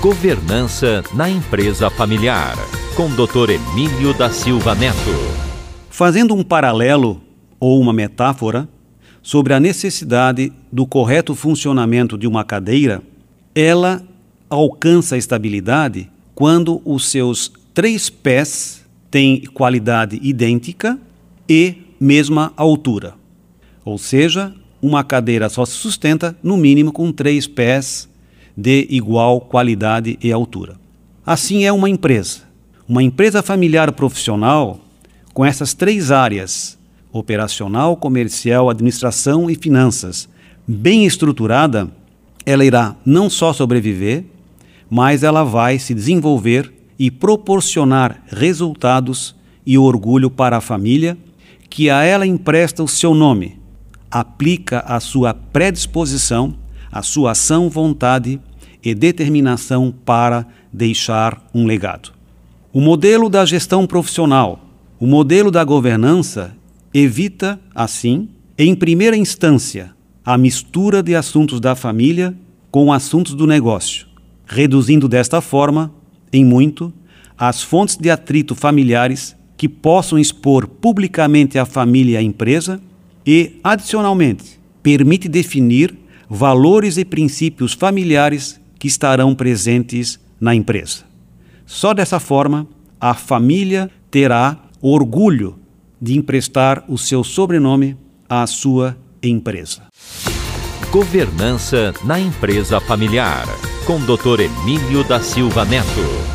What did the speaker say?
Governança na empresa familiar, com Dr. Emílio da Silva Neto. Fazendo um paralelo ou uma metáfora sobre a necessidade do correto funcionamento de uma cadeira, ela alcança a estabilidade quando os seus três pés têm qualidade idêntica e mesma altura. Ou seja, uma cadeira só se sustenta no mínimo com três pés de igual qualidade e altura. Assim é uma empresa. Uma empresa familiar profissional com essas três áreas, operacional, comercial, administração e finanças, bem estruturada, ela irá não só sobreviver, mas ela vai se desenvolver e proporcionar resultados e orgulho para a família que a ela empresta o seu nome, aplica a sua predisposição, a sua ação, vontade e determinação para deixar um legado. O modelo da gestão profissional, o modelo da governança, evita, assim, em primeira instância, a mistura de assuntos da família com assuntos do negócio, reduzindo desta forma, em muito, as fontes de atrito familiares que possam expor publicamente a família e a empresa e, adicionalmente, permite definir valores e princípios familiares que estarão presentes na empresa. Só dessa forma, a família terá orgulho de emprestar o seu sobrenome à sua empresa. Governança na empresa familiar, com Dr. Emílio da Silva Neto.